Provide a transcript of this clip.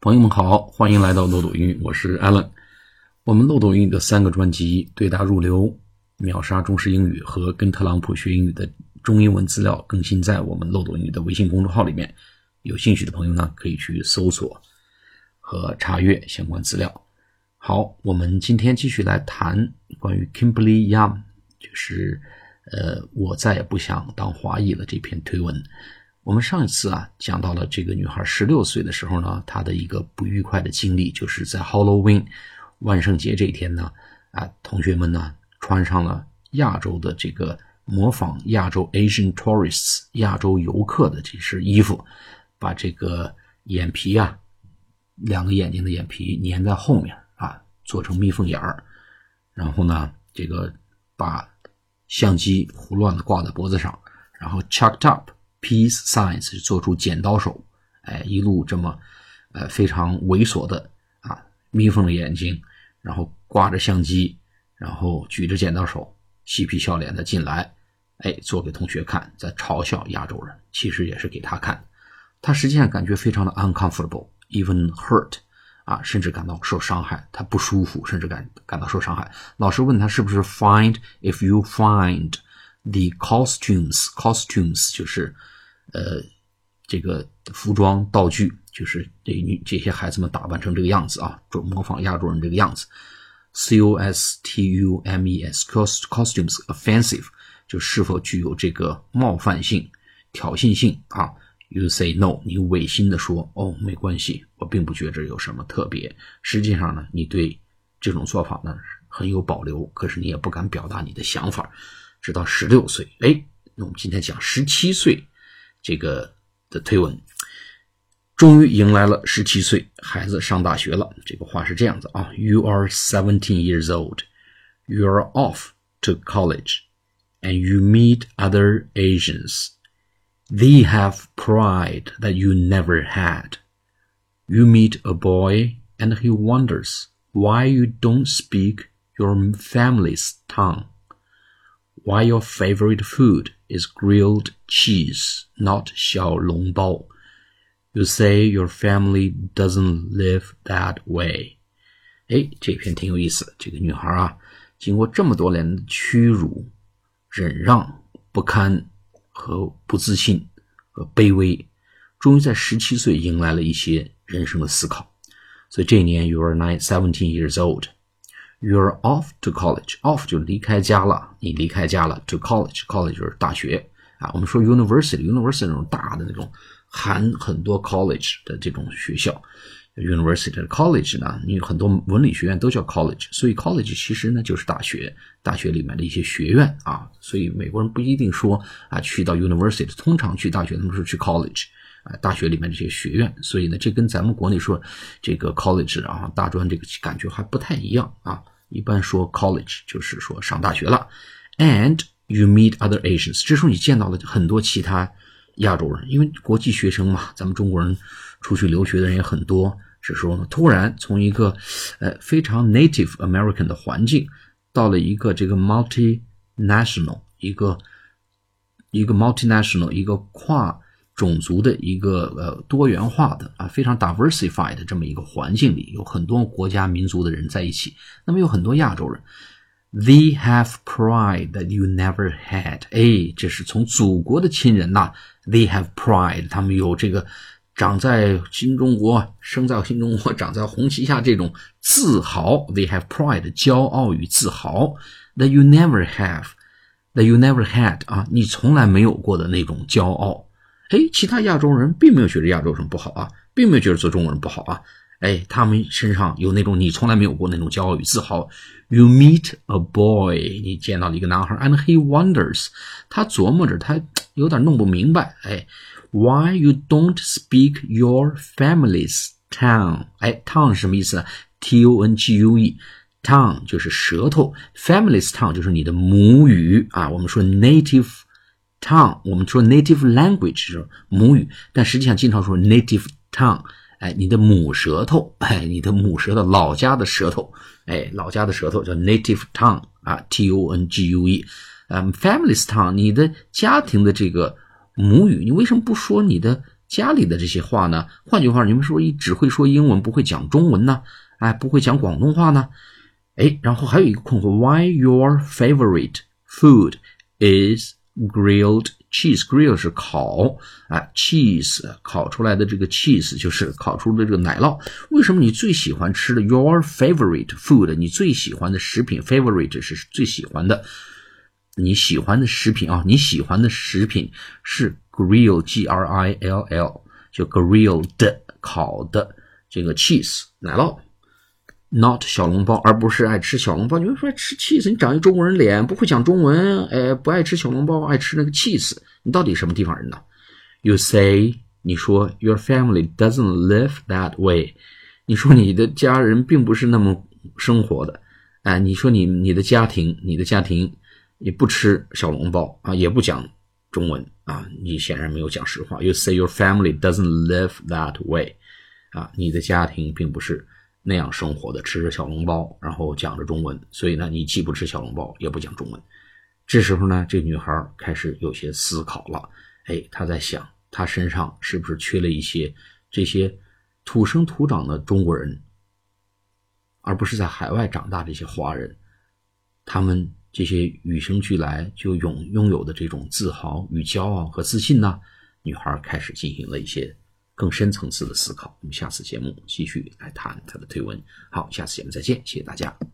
朋友们好，欢迎来到漏斗英语，我是 Alan。我们漏斗英语的三个专辑《对答入流》、秒杀中式英语和跟特朗普学英语的中英文资料更新在我们漏斗英语的微信公众号里面。有兴趣的朋友呢，可以去搜索和查阅相关资料。好，我们今天继续来谈关于 Kimberly Young，就是呃，我再也不想当华裔了这篇推文。我们上一次啊讲到了这个女孩十六岁的时候呢，她的一个不愉快的经历，就是在 Halloween 万圣节这一天呢，啊，同学们呢穿上了亚洲的这个模仿亚洲 Asian tourists 亚洲游客的这身衣服，把这个眼皮啊，两个眼睛的眼皮粘在后面啊。做成眯缝眼儿，然后呢，这个把相机胡乱的挂在脖子上，然后 chucked up peace signs 做出剪刀手，哎，一路这么，呃，非常猥琐的啊，眯缝着眼睛，然后挂着相机，然后举着剪刀手，嬉皮笑脸的进来，哎，做给同学看，在嘲笑亚洲人，其实也是给他看，他实际上感觉非常的 uncomfortable，even hurt。啊，甚至感到受伤害，他不舒服，甚至感感到受伤害。老师问他是不是 find if you find the costumes，costumes 就是呃这个服装道具，就是这女这些孩子们打扮成这个样子啊，就模仿亚洲人这个样子。c o s t u m e s cost costumes offensive 就是否具有这个冒犯性、挑衅性啊。You say no，你违心的说，哦，没关系，我并不觉着有什么特别。实际上呢，你对这种做法呢很有保留，可是你也不敢表达你的想法。直到十六岁，哎，那我们今天讲十七岁这个的推文，终于迎来了十七岁，孩子上大学了。这个话是这样子啊：You are seventeen years old, you are off to college, and you meet other Asians. They have pride that you never had. You meet a boy and he wonders why you don't speak your family's tongue. Why your favorite food is grilled cheese, not 小笼包. You say your family doesn't live that way. 哎，这篇挺有意思。这个女孩啊，经过这么多年的屈辱、忍让、不堪和不自信和卑微，终于在十七岁迎来了一些人生的思考。所以这一年，you are nine seventeen years old，you You're off to college，off 就离开家了，你离开家了。to college，college 就是大学啊。我们说 university，university 那种大的那种含很多 college 的这种学校。University college 呢，你很多文理学院都叫 college，所以 college 其实呢就是大学，大学里面的一些学院啊。所以美国人不一定说啊去到 university，通常去大学他们说去 college，大学里面这些学院。所以呢，这跟咱们国内说这个 college 啊大专这个感觉还不太一样啊。一般说 college 就是说上大学了。And you meet other Asians，这时候你见到了很多其他亚洲人，因为国际学生嘛，咱们中国人出去留学的人也很多。是说呢，突然从一个呃非常 Native American 的环境，到了一个这个 multinational 一个一个 multinational 一个跨种族的一个呃多元化的啊非常 diversified 的这么一个环境里，有很多国家民族的人在一起。那么有很多亚洲人，They have pride that you never had。哎，这是从祖国的亲人呐，They have pride，他们有这个。长在新中国，生在新中国，长在红旗下，这种自豪，they have pride，骄傲与自豪，that you never have，that you never had 啊，你从来没有过的那种骄傲。哎，其他亚洲人并没有觉得亚洲人不好啊，并没有觉得做中国人不好啊。哎，他们身上有那种你从来没有过那种骄傲与自豪。You meet a boy，你见到了一个男孩，and he wonders，他琢磨着，他有点弄不明白，哎。Why you don't speak your family's tongue？哎，tongue 是什么意思？T O N G U E，tongue 就是舌头，family's tongue 就是你的母语啊。我们说 native tongue，我们说 native language 是母语，但实际上经常说 native tongue，哎，你的母舌头，哎，你的母舌头，老家的舌头，哎，老家的舌头叫 native tongue 啊，T O N G U E，嗯，family's tongue，你的家庭的这个。母语，你为什么不说你的家里的这些话呢？换句话，你们说一只会说英文，不会讲中文呢？哎，不会讲广东话呢？哎，然后还有一个困惑，Why your favorite food is grilled cheese？Grill 是烤，哎，cheese 烤出来的这个 cheese 就是烤出的这个奶酪。为什么你最喜欢吃的 your favorite food？你最喜欢的食品 favorite 是最喜欢的，你喜欢的食品啊，你喜欢的食品是 grill g r i l l 就 grilled 烤的这个 cheese 奶酪。Not 小笼包，而不是爱吃小笼包。你会说吃 cheese，你长一中国人脸，不会讲中文，哎，不爱吃小笼包，爱吃那个 cheese。你到底什么地方人呢？You say，你说 Your family doesn't live that way。你说你的家人并不是那么生活的。哎，你说你你的家庭，你的家庭也不吃小笼包啊，也不讲中文啊，你显然没有讲实话。You say your family doesn't live that way。啊，你的家庭并不是。那样生活的，吃着小笼包，然后讲着中文，所以呢，你既不吃小笼包，也不讲中文。这时候呢，这女孩开始有些思考了。哎，她在想，她身上是不是缺了一些这些土生土长的中国人，而不是在海外长大的一些华人，他们这些与生俱来就拥拥有的这种自豪与骄傲和自信呢？女孩开始进行了一些。更深层次的思考，我们下次节目继续来谈他的推文。好，下次节目再见，谢谢大家。